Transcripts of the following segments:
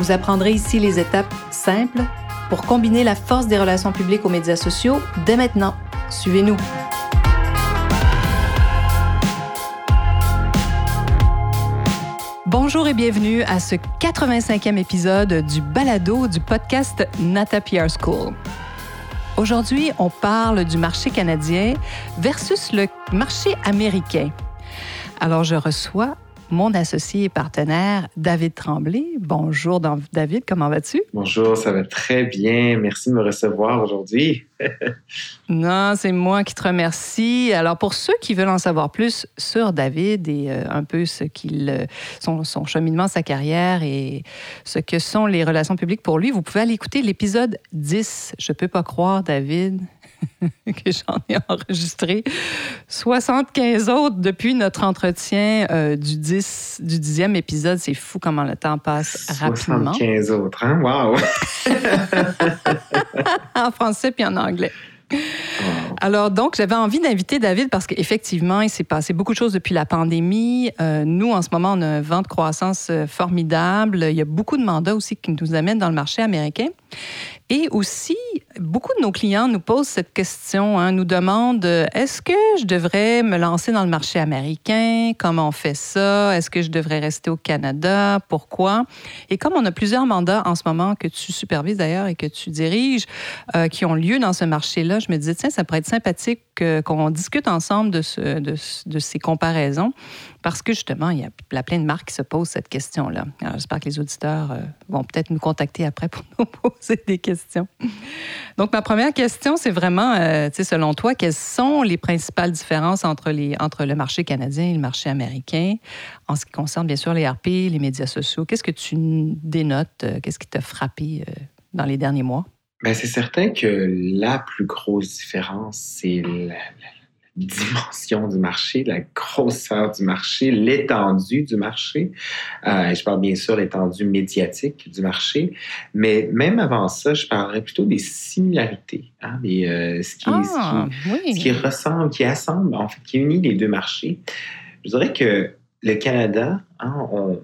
Vous apprendrez ici les étapes simples pour combiner la force des relations publiques aux médias sociaux dès maintenant. Suivez-nous. Bonjour et bienvenue à ce 85e épisode du balado du podcast Nata PR School. Aujourd'hui, on parle du marché canadien versus le marché américain. Alors, je reçois mon associé et partenaire, David Tremblay. Bonjour, David, comment vas-tu? Bonjour, ça va très bien. Merci de me recevoir aujourd'hui. non, c'est moi qui te remercie. Alors, pour ceux qui veulent en savoir plus sur David et euh, un peu ce qu'il, euh, son, son, cheminement, sa carrière et ce que sont les relations publiques pour lui, vous pouvez aller écouter l'épisode 10. Je peux pas croire, David, que j'en ai enregistré 75 autres depuis notre entretien euh, du, 10, du 10e épisode. C'est fou comment le temps passe rapidement. 75 autres, hein? Wow! en français puis en anglais. Alors, donc, j'avais envie d'inviter David parce qu'effectivement, il s'est passé beaucoup de choses depuis la pandémie. Euh, nous, en ce moment, on a un vent de croissance euh, formidable. Il y a beaucoup de mandats aussi qui nous amènent dans le marché américain. Et aussi, beaucoup de nos clients nous posent cette question, hein, nous demandent est-ce que je devrais me lancer dans le marché américain? Comment on fait ça? Est-ce que je devrais rester au Canada? Pourquoi? Et comme on a plusieurs mandats en ce moment que tu supervises d'ailleurs et que tu diriges, euh, qui ont lieu dans ce marché-là, je me disais tiens, ça pourrait être sympathique qu'on discute ensemble de ces comparaisons. Parce que justement, il y a plein de marques qui se posent cette question-là. J'espère que les auditeurs euh, vont peut-être nous contacter après pour nous poser des questions. Donc, ma première question, c'est vraiment, euh, selon toi, quelles sont les principales différences entre, le marché canadien et le marché américain en ce qui concerne, bien sûr, les RP, les médias sociaux? Qu'est-ce que tu dénotes? Euh, qu'est-ce qui t'a frappé dans les derniers mois? Bien, c'est certain que la plus grosse différence, c'est la dimension du marché, la grosseur du marché, l'étendue du marché. Euh, je parle bien sûr l'étendue médiatique du marché, mais même avant ça, je parlerais plutôt des similarités, hein, des, euh, ce, qui, ah, ce, qui, ressemble, qui assemble, en fait, qui unit les deux marchés. Je dirais que le Canada, hein, on,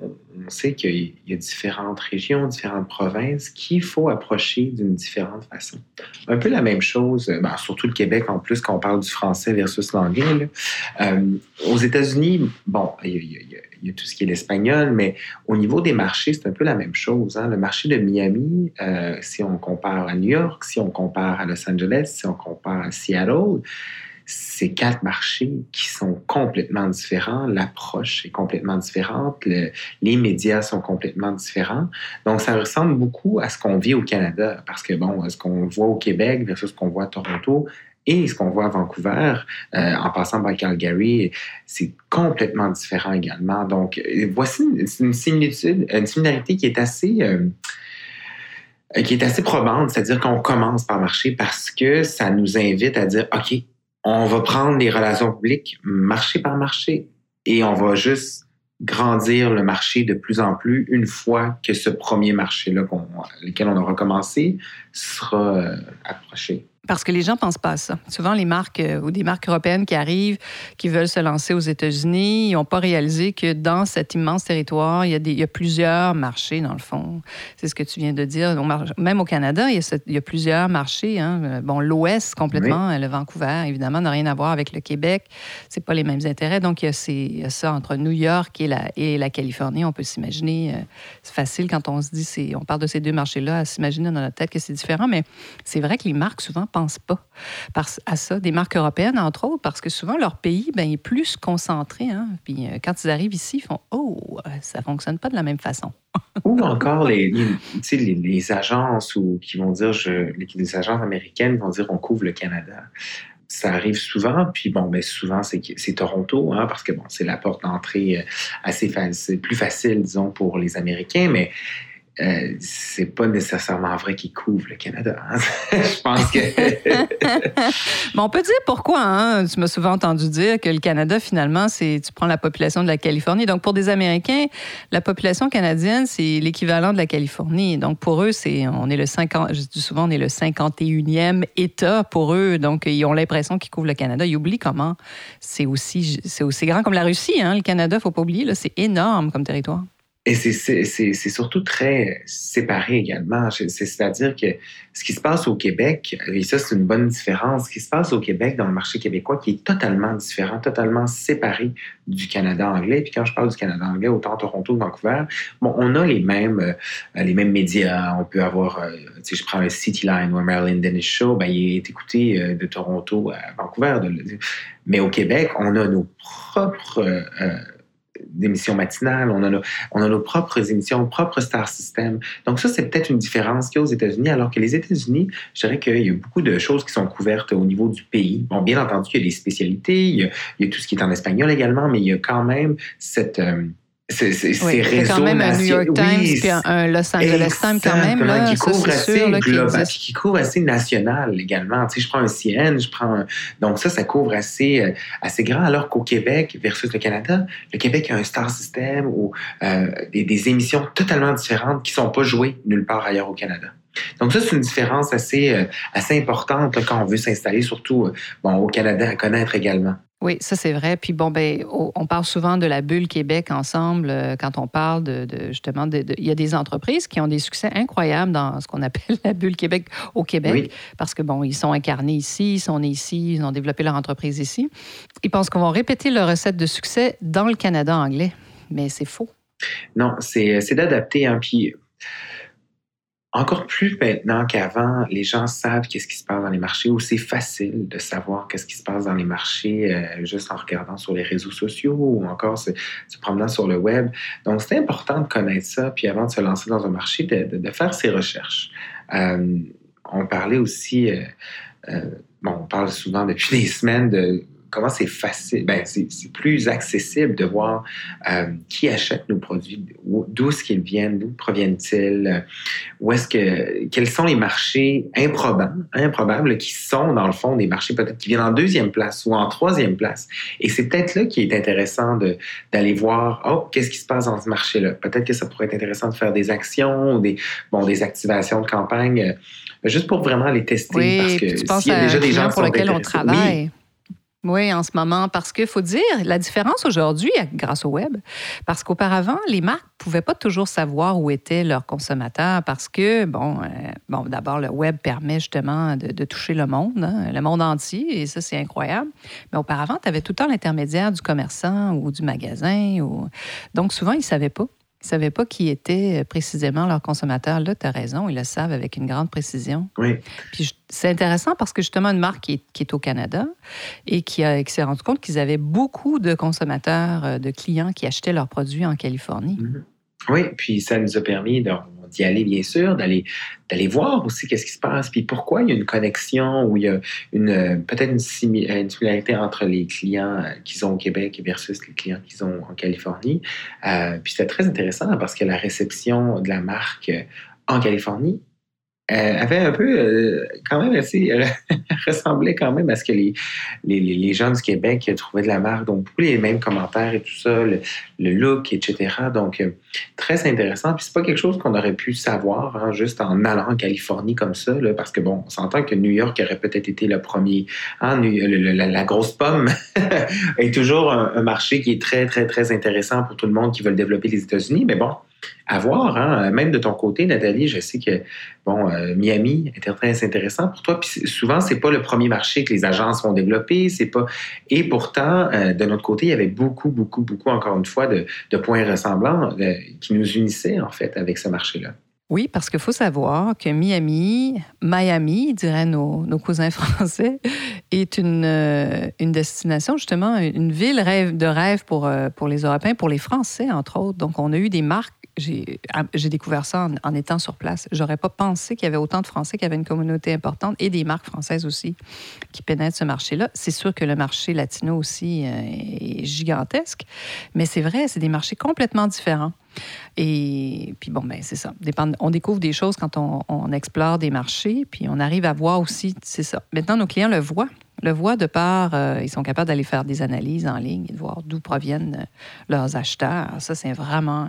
sait qu'il y a différentes régions, différentes provinces qu'il faut approcher d'une différente façon. Un peu la même chose, ben, surtout le Québec en plus, quand on parle du français versus l'anglais. Euh, aux États-Unis, bon, il y, a, tout ce qui est l'espagnol, mais au niveau des marchés, c'est un peu la même chose. Hein. Le marché de Miami, euh, si on compare à New York, si on compare à Los Angeles, si on compare à Seattle, ces quatre marchés qui sont complètement différents. L'approche est complètement différente. les médias sont complètement différents. Donc, ça ressemble beaucoup à ce qu'on vit au Canada parce que, bon, ce qu'on voit au Québec versus ce qu'on voit à Toronto, et ce qu'on voit à Vancouver, euh, en passant par Calgary, c'est complètement différent également. Donc, voici une, similitude, une similarité qui est assez, euh, qui est assez probante, c'est-à-dire qu'on commence par marcher parce que ça nous invite à dire, OK, on va prendre les relations publiques marché par marché et on va juste grandir le marché de plus en plus une fois que ce premier marché-là, lequel on a recommencé, sera euh, approché. Parce que les gens ne pensent pas à ça. Souvent, les marques euh, ou des marques européennes qui arrivent, qui veulent se lancer aux États-Unis, ils n'ont pas réalisé que dans cet immense territoire, il y, a des, il y a plusieurs marchés, dans le fond. C'est ce que tu viens de dire. Même au Canada, il y a, il y a plusieurs marchés. Hein. Bon, l'Ouest, complètement, le Vancouver, évidemment, n'a rien à voir avec le Québec. C'est pas les mêmes intérêts. Donc, il y a, il y a ça entre New York et la, et la Californie. On peut s'imaginer, euh, c'est facile quand on se dit, on parle de ces deux marchés-là, à s'imaginer dans notre tête que c'est différent. Mais c'est vrai que les marques, souvent, pas à ça, des marques européennes, entre autres, parce que souvent, leur pays ben, est plus concentré. Hein. Puis euh, quand ils arrivent ici, ils font Oh, euh, ça fonctionne pas de la même façon. ou encore les, les, les, agences ou, qui vont dire, les, agences américaines vont dire on couvre le Canada ça arrive souvent. Puis bon, mais ben, souvent, c'est, c'est Toronto, hein, parce que bon, c'est la porte d'entrée euh, assez facile, plus facile, disons, pour les Américains. Mais euh, c'est pas nécessairement vrai qu'il couvre le Canada. Hein. je pense que. bon, on peut dire pourquoi. Hein? Tu m'as souvent entendu dire que le Canada, finalement, c'est tu prends la population de la Californie. Donc, pour des Américains, la population canadienne, c'est l'équivalent de la Californie. Donc, pour eux, c'est on est le 50, je dis souvent, on est le 51e État pour eux. Donc, ils ont l'impression qu'ils couvrent le Canada. Ils oublient comment c'est aussi, aussi grand comme la Russie. Hein? Le Canada, faut pas oublier, c'est énorme comme territoire. Et c'est surtout très séparé également. C'est-à-dire que ce qui se passe au Québec, et ça c'est une bonne différence, ce qui se passe au Québec dans le marché québécois qui est totalement différent, totalement séparé du Canada anglais. Puis quand je parle du Canada anglais, autant Toronto Vancouver, bon, on a les mêmes, euh, les mêmes médias. On peut avoir, euh, si je prends un Cityline ou un Marilyn Dennis Show, ben, il est écouté euh, de Toronto à Vancouver. mais au Québec, on a nos propres d'émissions matinales, on a, on a nos propres émissions, nos propres star systems. Donc ça, c'est peut-être une différence qu'il y a aux États-Unis, alors que les États-Unis, je dirais qu'il y a beaucoup de choses qui sont couvertes au niveau du pays. Bon, bien entendu, il y a des spécialités, il y a, tout ce qui est en espagnol également, mais il y a quand même cette... Euh, c'est oui, réseaux quand même un New York Times puis un Los Angeles Times quand même là, qui couvre assez sûr, global, qui, couvre assez national également. Tu sais, je prends un CN, je prends un... donc ça, ça couvre assez euh, assez grand. Alors qu'au Québec versus le Canada, le Québec a un star system ou euh, des, des, émissions totalement différentes qui sont pas jouées nulle part ailleurs au Canada. Donc ça, c'est une différence assez, euh, assez importante quand on veut s'installer, surtout bon, au Canada, à connaître également. Oui, ça c'est vrai. Puis bon, ben, on parle souvent de la bulle Québec ensemble euh, quand on parle de, justement, de, il y a des entreprises qui ont des succès incroyables dans ce qu'on appelle la bulle Québec au Québec, parce que bon, ils sont incarnés ici, ils sont nés ici, ils ont développé leur entreprise ici. Ils pensent qu'on va répéter leur recette de succès dans le Canada anglais, mais c'est faux. Non, c'est d'adapter. Hein, puis encore plus maintenant qu'avant, les gens savent qu'est-ce qui se passe dans les marchés ou c'est facile de savoir qu'est-ce qui se passe dans les marchés euh, juste en regardant sur les réseaux sociaux ou encore se, promenant sur le web. Donc, c'est important de connaître ça, puis avant de se lancer dans un marché, de, faire ses recherches. Euh, on parlait aussi, euh, bon, on parle souvent depuis des semaines de comment c'est facile, ben, c'est plus accessible de voir euh, qui achète nos produits, d'où est-ce qu'ils viennent, d'où proviennent-ils, où est-ce que, quels sont les marchés improbables, improbables qui sont dans le fond des marchés peut-être qui viennent en deuxième place ou en troisième place. Et c'est peut-être là qui est intéressant d'aller voir, oh, qu'est-ce qui se passe dans ce marché-là? Peut-être que ça pourrait être intéressant de faire des actions, des, bon, des activations de campagne, euh, juste pour vraiment les tester. Oui, parce que s'il y a déjà des gens pour lesquels on travaille. Oui, en ce moment, parce qu'il faut dire, la différence aujourd'hui, grâce au web, parce qu'auparavant, les marques ne pouvaient pas toujours savoir où étaient leurs consommateurs parce que, bon, euh, bon d'abord, le web permet justement de, toucher le monde, hein, le monde entier, et ça, c'est incroyable. Mais auparavant, tu avais tout le temps l'intermédiaire du commerçant ou du magasin. Ou... Donc, souvent, ils ne savaient pas. Ne savaient pas qui était euh, précisément leur consommateur. Là, tu as raison, ils le savent avec une grande précision. Oui. Puis c'est intéressant parce que justement, une marque qui est, au Canada et qui, s'est rendu compte qu'ils avaient beaucoup de consommateurs, euh, de clients qui achetaient leurs produits en Californie. Mm-hmm. Oui, puis ça nous a permis de d'y aller, bien sûr, d'aller d'aller voir aussi qu'est-ce qui se passe, puis pourquoi il y a une connexion ou il y a une peut-être une, similarité entre les clients euh, qu'ils ont au Québec versus les clients qu'ils ont en Californie. Euh, puis c'était très intéressant parce que la réception de la marque en Californie euh, avait un peu, euh, quand même assez, ressemblait quand même à ce que les, les, les, gens du Québec trouvaient de la marque. Donc, beaucoup les mêmes commentaires et tout ça, le, look, etc. Donc, euh, très intéressant. Puis, c'est pas quelque chose qu'on aurait pu savoir hein, juste en allant en Californie comme ça, là, parce que, bon, on s'entend que New York aurait peut-être été le premier. Hein, la, grosse pomme est toujours un, un marché qui est très, très, très intéressant pour tout le monde qui veut développer les États-Unis. Mais bon, à voir. Hein. Même de ton côté, Nathalie, je sais que bon, euh, Miami était très intéressant pour toi. Puis souvent, c'est pas le premier marché que les agences vont développer. C'est pas. Et pourtant, euh, de notre côté, il y avait beaucoup, beaucoup, beaucoup, encore une fois, de, points ressemblants euh, qui nous unissaient en fait avec ce marché-là. Oui, parce qu'il faut savoir que Miami, Miami, diraient nos, nos cousins français, est une, une destination, justement, une ville rêve, de rêve pour, pour les Européens, pour les Français, entre autres. Donc, on a eu des marques ah, j'ai découvert ça en, étant sur place. J'aurais pas pensé qu'il y avait autant de Français, qu'il y avait une communauté importante et des marques françaises aussi qui pénètrent ce marché-là. C'est sûr que le marché latino aussi euh, est gigantesque, mais c'est vrai, c'est des marchés complètement différents. Et puis bon, ben c'est ça. On découvre des choses quand on, explore des marchés, puis on arrive à voir aussi, c'est ça. Maintenant, nos clients le voient. Le voient de par, euh, ils sont capables d'aller faire des analyses en ligne et de voir d'où proviennent euh, leurs acheteurs. Ça, c'est vraiment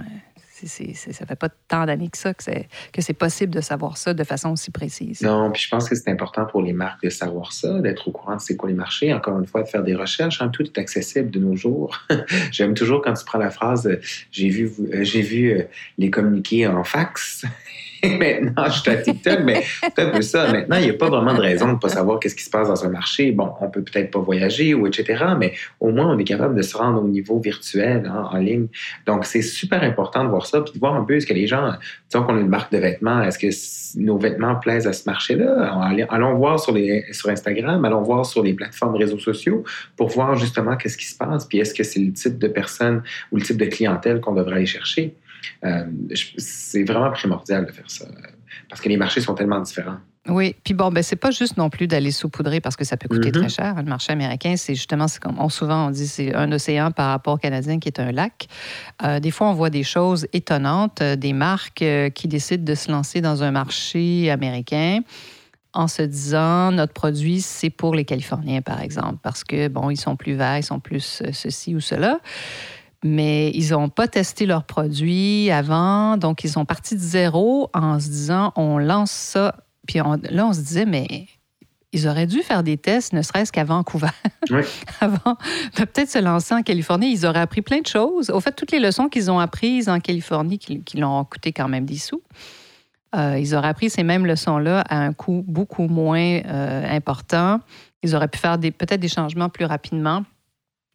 ça fait pas tant d'années que ça que c'est, possible de savoir ça de façon aussi précise. Non, puis je pense que c'est important pour les marques de savoir ça, d'être au courant de c'est quoi les marchés, encore une fois, de faire des recherches. Hein, tout est accessible de nos jours. J'aime toujours quand tu prends la phrase euh, j'ai vu, euh, j'ai vu euh, les communiqués en fax. maintenant, je suis à TikTok, mais c'est un peu ça. Maintenant, il n'y a pas vraiment de raison de ne pas savoir qu'est-ce qui se passe dans un marché. Bon, on peut peut-être pas voyager ou etc., mais au moins, on est capable de se rendre au niveau virtuel, hein, en ligne. Donc, c'est super important de voir ça, puis de voir un peu ce que les gens, disons qu'on a une marque de vêtements, est-ce que nos vêtements plaisent à ce marché-là? Allons voir sur, les, sur Instagram, allons voir sur les plateformes réseaux sociaux pour voir justement qu'est-ce qui se passe, puis est-ce que c'est le type de personne ou le type de clientèle qu'on devrait aller chercher. Euh, c'est vraiment primordial de faire ça parce que les marchés sont tellement différents. Oui, puis bon, ben c'est pas juste non plus d'aller saupoudrer parce que ça peut coûter mm-hmm. très cher. Le marché américain, c'est justement, c'est comme on, souvent on dit, c'est un océan par rapport au canadien qui est un lac. Euh, des fois, on voit des choses étonnantes, euh, des marques qui décident de se lancer dans un marché américain en se disant notre produit c'est pour les Californiens par exemple parce que bon ils sont plus verts, ils sont plus ceci ou cela mais ils n'ont pas testé leurs produits avant, donc ils sont partis de zéro en se disant on lance ça. Puis là, on se disait, mais ils auraient dû faire des tests, ne serait-ce qu'à Vancouver. Avant de peut-être se lancer en Californie, ils auraient appris plein de choses. Au fait, toutes les leçons qu'ils ont apprises en Californie, qui, qui leur ont coûté quand même des sous, euh, ils auraient appris ces mêmes leçons-là à un coût beaucoup moins euh, important. Ils auraient pu faire peut-être des changements plus rapidement.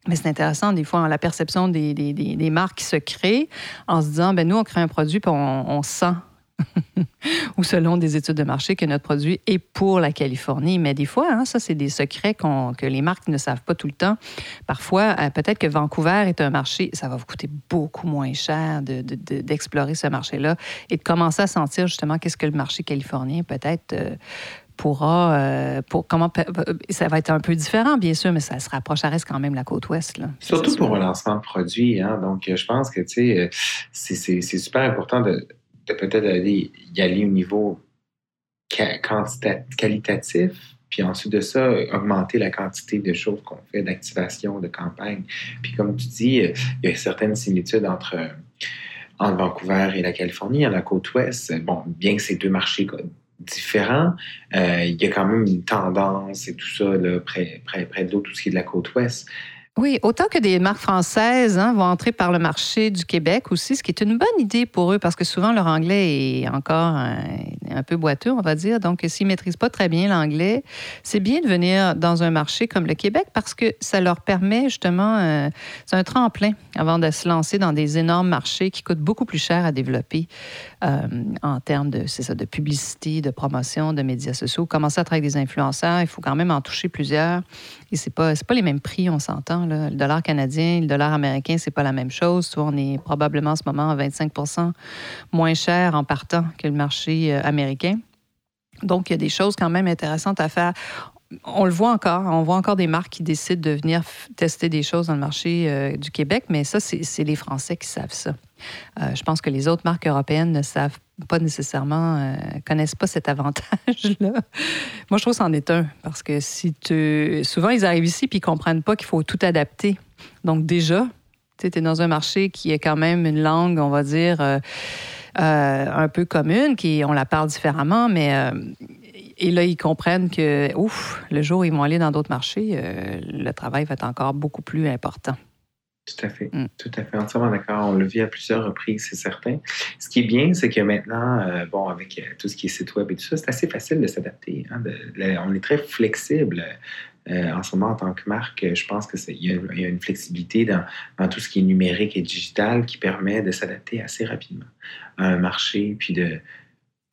Mais c'est intéressant, des fois, la perception des, des, des, marques qui se créent en se disant, ben nous, on crée un produit, puis on, sent, ou selon des études de marché, que notre produit est pour la Californie. Mais des fois, hein, ça, c'est des secrets que les marques ne savent pas tout le temps. Parfois, euh, peut-être que Vancouver est un marché, ça va vous coûter beaucoup moins cher d'explorer de, ce marché-là et de commencer à sentir justement qu'est-ce que le marché californien peut-être... Euh, pourra, euh, pour comment euh, ça va être un peu différent bien sûr, mais ça se rapproche, ça reste quand même la côte ouest. Là. Surtout pour un lancement de produit, hein? donc je pense que sais, c'est super important de, peut-être aller y aller au niveau qualitatif, puis ensuite de ça, augmenter la quantité de choses qu'on fait, d'activation, de campagne. Puis comme tu dis, il y a certaines similitudes entre, entre Vancouver et la Californie, à la côte ouest. Bon, bien que ces deux marchés différent, euh, il y a quand même une tendance et tout ça là, près, près, près de l'eau, tout ce qui est de la côte ouest. Oui, autant que des marques françaises hein, vont entrer par le marché du Québec aussi, ce qui est une bonne idée pour eux parce que souvent leur anglais est encore un, peu boiteux, on va dire. Donc, s'ils ne maîtrisent pas très bien l'anglais, c'est bien de venir dans un marché comme le Québec parce que ça leur permet justement, euh, c'est un tremplin avant de se lancer dans des énormes marchés qui coûtent beaucoup plus cher à développer en termes de publicité, de promotion, de médias sociaux. Commencer à travailler avec des influenceurs, il faut quand même en toucher plusieurs. Et ce n'est pas, pas les mêmes prix, on s'entend. Le dollar canadien, le dollar américain, c'est pas la même chose. Soit on est probablement en ce moment à 25% moins cher en partant que le marché euh, américain. Donc, il y a des choses quand même intéressantes à faire. On le voit encore, on voit encore des marques qui décident de venir tester des choses dans le marché euh, du Québec, mais ça, c'est les Français qui savent ça. Euh, je pense que les autres marques européennes ne savent pas nécessairement, euh, connaissent pas cet avantage-là. Moi, je trouve que c'en est un, parce que si tu... Souvent, ils arrivent ici puis ils comprennent pas qu'il faut tout adapter. Donc déjà, tu es dans un marché qui est quand même une langue, on va dire, euh, un peu commune, qui on la parle différemment, mais et là, ils comprennent que, ouf, le jour où ils vont aller dans d'autres marchés, le travail va être encore beaucoup plus important. Tout à fait. Mm. Tout à fait. Entièrement d'accord. On l'a vu à plusieurs reprises, c'est certain. Ce qui est bien, c'est que maintenant, euh, bon, avec euh, tout ce qui est site web et tout ça, c'est assez facile de s'adapter. Hein, on est très flexible. Euh, en ce moment, en tant que marque, je pense qu'il y, y, a une flexibilité dans, dans, tout ce qui est numérique et digital qui permet de s'adapter assez rapidement à un marché, puis de...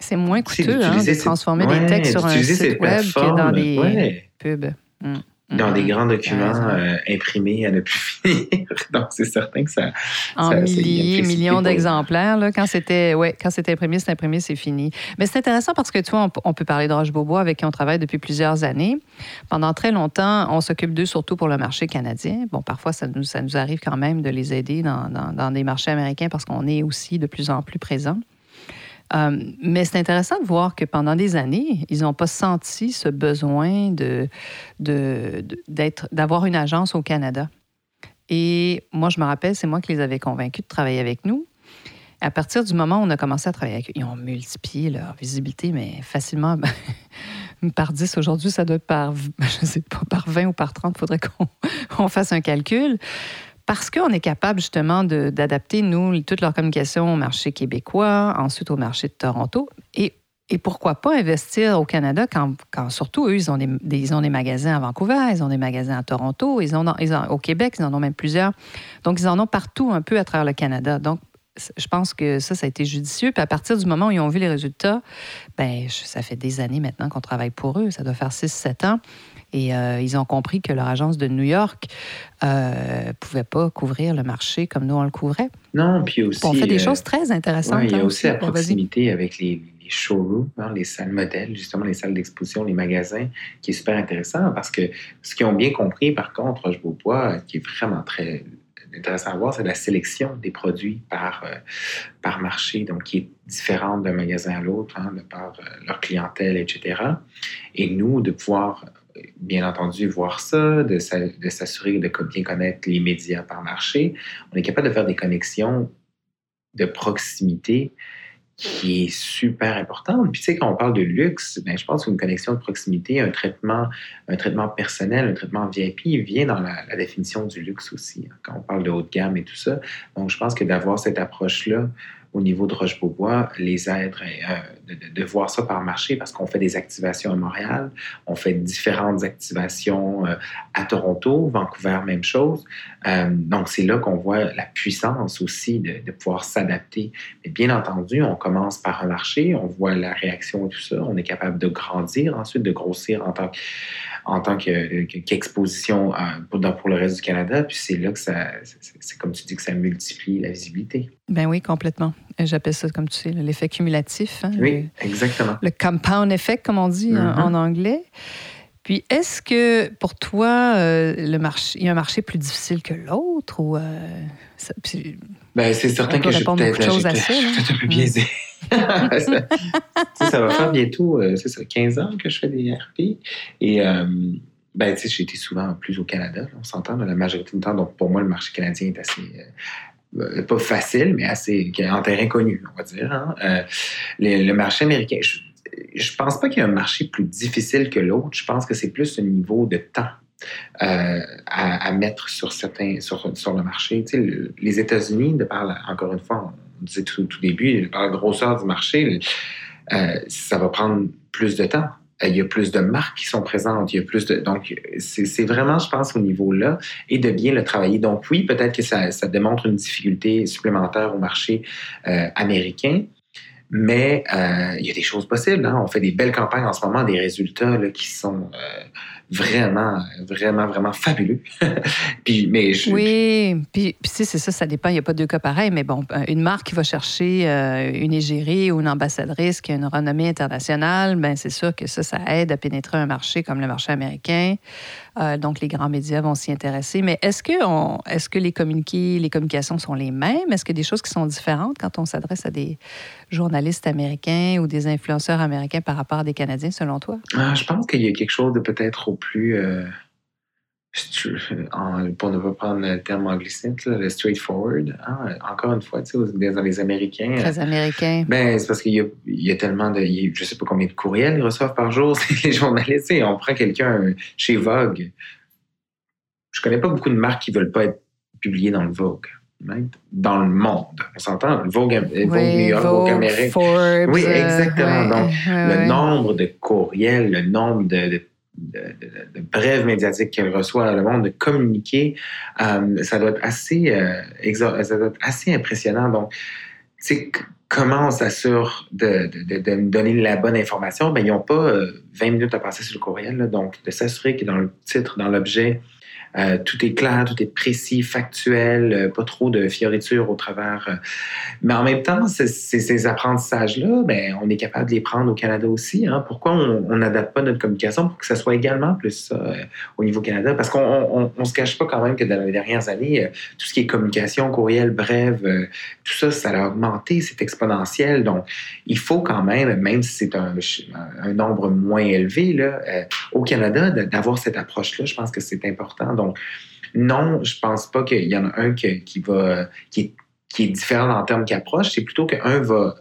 C'est moins coûteux hein, de transformer des textes sur un site web que dans les pubs. Mm. dans des Mhm. grands documents euh, imprimés à ne plus finir. Donc, c'est certain que ça. En ça- milliers, millions d'exemplaires. Là, quand c'était ouais, quand c'était imprimé, c'est imprimé, c'est fini. Mais c'est intéressant parce que tu vois, on, on peut parler de Roche-Beaubois avec qui on travaille depuis plusieurs années. Pendant très longtemps, on s'occupe d'eux surtout pour le marché canadien. Bon, parfois, ça nous, ça nous arrive quand même de les aider dans, dans- dans des marchés américains parce qu'on est aussi de plus en plus présent. Euh, mais c'est intéressant de voir que pendant des années, ils n'ont pas senti ce besoin de, d'avoir une agence au Canada. Et moi, je me rappelle, c'est moi qui les avais convaincus de travailler avec nous. À partir du moment où on a commencé à travailler avec eux, ils ont multiplié leur visibilité, mais facilement par 10 aujourd'hui, ça doit être par, je sais pas, par 20 ou par 30. Il faudrait qu'on on fasse un calcul. Parce qu'on est capable justement d'adapter, nous, toute leur communication au marché québécois, ensuite au marché de Toronto. Et, et pourquoi pas investir au Canada quand, quand surtout eux, ils ont des, ils ont des magasins à Vancouver, ils ont des magasins à Toronto, ils ont, ils en- au Québec, ils en ont même plusieurs. Donc, ils en ont partout un peu à travers le Canada. Donc, je pense que ça, ça a été judicieux. Puis à partir du moment où ils ont vu les résultats, ben, ça fait des années maintenant qu'on travaille pour eux. Ça doit faire 6-7 ans. Et euh, ils ont compris que leur agence de New York ne pouvait pas couvrir le marché comme nous, on le couvrait. Non, puis aussi. on fait des euh, choses très intéressantes. Ouais, il y a hein, aussi la proximité avec les, les showrooms, hein, les salles modèles, justement les salles d'exposition, les magasins, qui est super intéressant parce que ce qu'ils ont bien compris, par contre, Roche-Beaubois, qui est vraiment très intéressant à voir, c'est la sélection des produits par, euh, par marché, donc qui est différente d'un magasin à l'autre, hein, de par euh, leur clientèle, etc. Et nous, de pouvoir, euh, bien entendu, voir ça, de s'a- de s'assurer de bien connaître les médias par marché, on est capable de faire des connexions de proximité qui est super importante. Puis tu sais, quand on parle de luxe, ben, je pense qu'une connexion de proximité, un traitement, un traitement personnel, un traitement VIP vient dans la, la définition du luxe aussi, hein, quand on parle de haut de gamme et tout ça. Donc, je pense que d'avoir cette approche-là au niveau de Roche-Beaubois les aide euh, de, voir ça par marché parce qu'on fait des activations à Montréal, on fait différentes activations euh, à Toronto, Vancouver, même chose. Euh, donc, c'est là qu'on voit la puissance aussi de, pouvoir s'adapter. Mais bien entendu, on commence par un marché, on voit la réaction et tout ça, on est capable de grandir, ensuite de grossir en tant qu'exposition pour, pour le reste du Canada. Puis c'est là que ça, c'est comme tu dis, que ça multiplie la visibilité. Ben oui, complètement. J'appelle ça, comme tu sais, l'effet cumulatif. hein, Oui, exactement. le, compound effect, comme on dit en- Mhm. en anglais. Puis, est-ce que pour toi, euh, le marché, il y a un marché plus difficile que l'autre ou euh, Ben, c'est certain que peut-être là. j'ai peut-être un peu Mm. biaisé. ça, sais, ça va faire bientôt, euh, c'est ça, 15 ans que je fais des RP. Et ben, tu sais, j'ai été souvent plus au Canada, on s'entend, la majorité du temps. Donc, pour moi, le marché canadien est assez. Euh, pas facile, mais assez en terrain connu, on va dire. hein. Euh, le, le marché américain, je, je pense pas qu'il y a un marché plus difficile que l'autre. Je pense que c'est plus un niveau de temps euh, à, mettre sur certains sur, le marché. Tu sais, le- les États-Unis, de par encore une fois, on disait tout au début, par la grosseur du marché, euh, ça va prendre plus de temps. Il y a plus de marques qui sont présentes, il y a plus de donc c'est vraiment, je pense, au niveau là et de bien le travailler. Donc oui, peut-être que ça, ça démontre une difficulté supplémentaire au marché euh, américain, mais euh, il y a des choses possibles. hein. On fait des belles campagnes en ce moment, des résultats là, qui sont euh, vraiment, vraiment, vraiment fabuleux. puis, mais je, Oui, puis, sais, c'est ça, ça dépend. Il n'y a pas deux cas pareils, mais bon, une marque qui va chercher euh, une égérie ou une ambassadrice qui a une renommée internationale, ben c'est sûr que ça, ça aide à pénétrer un marché comme le marché américain. Euh, donc, les grands médias vont s'y intéresser. Mais est-ce que, que les communiqués, les communications sont les mêmes? Est-ce a des choses qui sont différentes quand on s'adresse à des journalistes américains ou des influenceurs américains par rapport à des Canadiens, selon toi? Ah, je pense qu'il y a quelque chose de peut-être au plus, euh, en- pour ne pas prendre le terme anglicisme, là, le straightforward. hein. Encore une fois, tu sais, aux- dans les Américains, euh, Très américain. ben, c'est parce qu'il y a, il y a tellement de. y je sais pas combien de courriels ils reçoivent par jour, les journalistes. Tu sais, on prend quelqu'un euh, chez Vogue. Je connais pas beaucoup de marques qui veulent pas être publiées dans le Vogue. Dans le monde. On s'entend? Vogue, euh, Vogue New York, Vogue, Amérique. Forbes, Oui, euh, exactement. ouais, Donc, ouais, le ouais. nombre de courriels, le nombre de, de, de- de- de brèves médiatiques qu'elle reçoit, le nombre de communiqués, euh, ça doit être assez, euh, ça doit être assez impressionnant. Donc, comment on s'assure de, de, donner la bonne information? Ben, ils n'ont pas 20 minutes à passer sur le courriel. donc, de s'assurer que dans le titre, dans l'objet, euh, tout est clair, tout est précis, factuel, euh, pas trop de fioritures au travers. Euh. Mais en même temps, ces apprentissages-là, ben, on est capable de les prendre au Canada aussi. Hein. Pourquoi on n'adapte pas notre communication pour que ça soit également plus ça au niveau Canada? Parce qu'on ne se cache pas quand même que dans les dernières années, tout ce qui est communication, courriel, brève, tout ça, ça a augmenté, c'est exponentiel. Donc, il faut quand même, même si c'est un, un, nombre moins élevé là, au Canada, d'avoir cette approche-là. Je pense que c'est important. Donc, non, je pense pas qu'il y en a un qui, va, qui, est, différent en termes d'approche. C'est plutôt qu'un va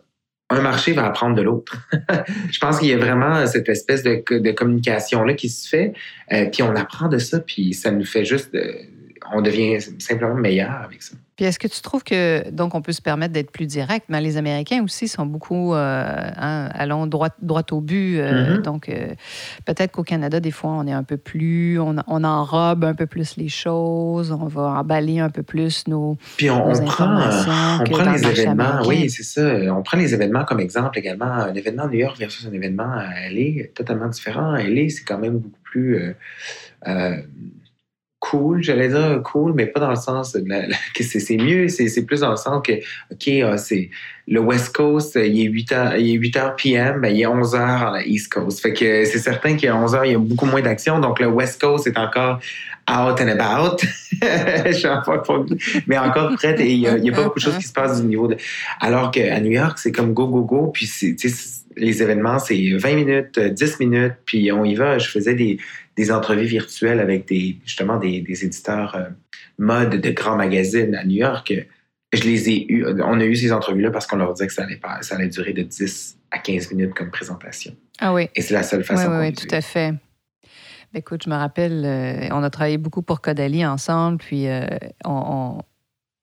un marché va apprendre de l'autre. je pense qu'il y a vraiment cette espèce de, communication-là qui se fait, euh, puis on apprend de ça, puis ça nous fait juste... on devient simplement meilleur avec ça. Puis est-ce que tu trouves que donc on peut se permettre d'être plus direct, mais les Américains aussi sont beaucoup euh, hein, allons droit, droit au but. Euh, mm-hmm. Donc euh, peut-être qu'au Canada des fois on est un peu plus, on, on, enrobe un peu plus les choses, on va emballer un peu plus nos, Puis on, prend, on prend les événements, oui c'est ça. On prend les événements comme exemple également. Un événement à New York versus un événement à LA, totalement différent. À LA c'est quand même beaucoup plus cool, j'allais dire cool, mais pas dans le sens que c'est mieux, c'est plus dans le sens que, OK, ah, c'est le West Coast, il est 8 h, il est 8 h PM, ben, il est 11 h à la East Coast. Fait que c'est certain qu'à 11 h il y a beaucoup moins d'action, donc le West Coast est encore out and about. mais encore prêt et il n'y a, pas beaucoup de choses qui se passent du niveau de. Alors qu'à New York, c'est comme go, go, go, puis c'est, les événements, c'est 20 minutes, 10 minutes, puis on y va. Je faisais des, des entrevues virtuelles avec des, justement des, éditeurs euh, mode de grands magazines à New York. Je les ai eu, on a eu ces entrevues-là parce qu'on leur disait que ça allait, pas, ça allait durer de 10 à 15 minutes comme présentation. Ah oui. Et c'est la seule façon. Oui, oui, tout à fait. Ben, écoute, je me rappelle, euh, on a travaillé beaucoup pour Codali ensemble, puis euh, on,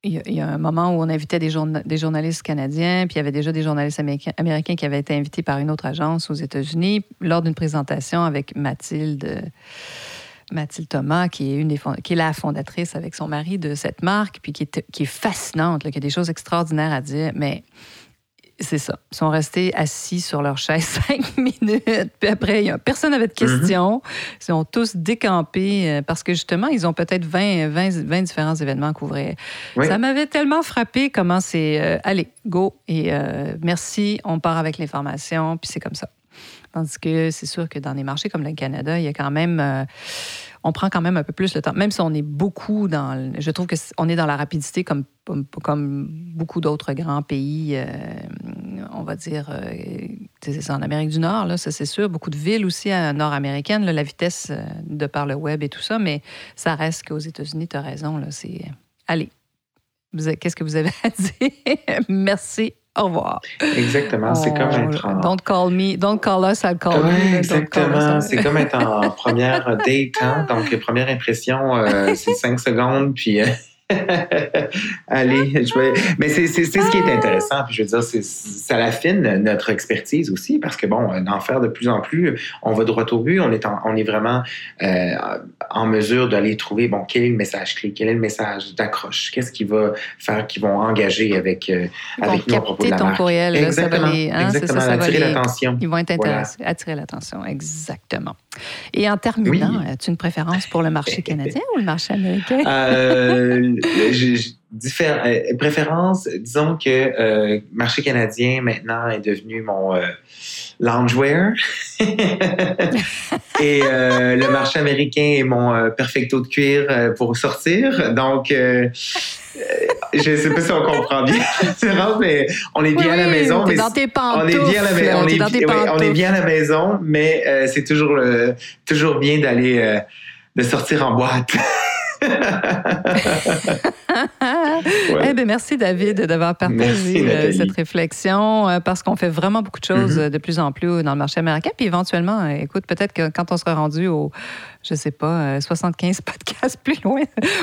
il y, a un moment où on invitait des, journalistes canadiens, puis il y avait déjà des journalistes américains, qui avaient été invités par une autre agence aux États-Unis lors d'une présentation avec Mathilde. Mathilde Thomas, qui est, une des, qui est la fondatrice avec son mari de cette marque, puis qui est, qui est fascinante, qui a des choses extraordinaires à dire. Mais c'est ça. Ils sont restés assis sur leur chaise cinq minutes. Puis après, personne n'avait de mhm. questions. Ils sont tous décampés euh, parce que justement, ils ont peut-être 20, 20, différents événements à couvrir. Ça m'avait tellement frappé comment c'est euh, allez, go et euh, merci, on part avec l'information, puis c'est comme ça. Tandis que c'est sûr que dans des marchés comme le Canada, il y a quand même on prend quand même un peu plus le temps. Même si on est beaucoup dans. Je trouve qu'on est dans la rapidité comme, beaucoup d'autres grands pays, euh, on va dire, euh, en Amérique du Nord, ça c'est sûr. Beaucoup de villes aussi nord-américaines, la vitesse euh, de par le web et tout ça, mais ça reste qu'aux États-Unis, tu as raison, c'est. Allez, qu'est-ce que vous avez à dire? Merci au revoir. Exactement. C'est comme être en... Don't call me. Don't call us, I'll call me. Exactement. C'est comme être en première date. Hein? Donc, première impression, euh, c'est cinq secondes, puis... Euh, Allez, je vais... mais c'est ce qui est intéressant. Puis je veux dire, ça affine notre expertise aussi parce que bon, d'en faire de plus en plus, on va droit au but. On est, on est vraiment euh, en mesure d'aller trouver bon quel est le message clé, quel est le message d'accroche, qu'est-ce qui va faire qu'ils vont engager avec euh, avec nous à propos de la ton courriel, exactement, ça va les, hein, exactement, ça, attirer l'attention. Ils vont être intéressés, attirer l'attention, exactement. Et en terminant, as-tu une préférence pour le marché canadien ou le marché américain? Euh, préférence, disons que euh, marché canadien maintenant est devenu mon euh, loungewear et le marché américain est mon perfecto de cuir pour sortir. Donc, je ne sais pas si on comprend bien mais on est bien à la maison. Mais dans tes on est bien à la maison. On, est, on est bien à la maison, mais c'est toujours toujours bien d'aller de sortir en boîte. eh bien, merci David d'avoir partagé euh, cette réflexion euh, parce qu'on fait vraiment beaucoup de choses mm-hmm. de plus en plus dans le marché américain. Puis éventuellement, écoute, peut-être que quand on sera rendu au je sais pas, 75 podcasts plus loin,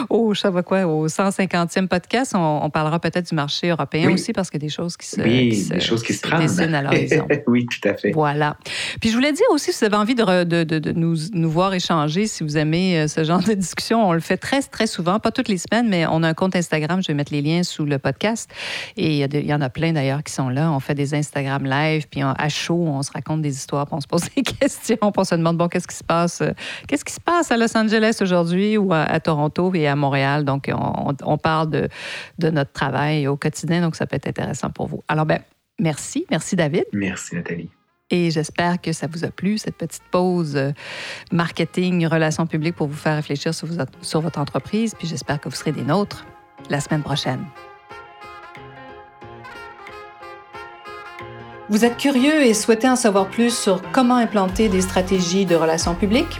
au, je quoi, au 150e podcast, on, parlera peut-être du marché européen aussi parce qu'il y a des choses qui se, oui, des choses qui se, dessinent à l'horizon. oui, tout à fait. Voilà. Puis je voulais dire aussi, si vous avez envie de, de, de, nous, nous, voir échanger, si vous aimez euh, ce genre de discussion, on le fait très, très souvent, pas toutes les semaines, mais on a un compte Instagram, je vais mettre les liens sous le podcast. Et il y, en a plein d'ailleurs qui sont là. On fait des Instagram live, puis à chaud, on se raconte des histoires, puis on se pose des questions, puis on se demande, bon, qu'est-ce qui se passe? Euh, qu'est-ce qui se passe à Los Angeles aujourd'hui ou à, Toronto et à Montréal? Donc, on, on parle de, de notre travail au quotidien, donc ça peut être intéressant pour vous. Alors, ben, merci. Merci, David. Merci, Nathalie. Et j'espère que ça vous a plu, cette petite pause euh, marketing, relations publiques pour vous faire réfléchir sur, sur votre entreprise. Puis j'espère que vous serez des nôtres la semaine prochaine. Vous êtes curieux et souhaitez en savoir plus sur comment implanter des stratégies de relations publiques?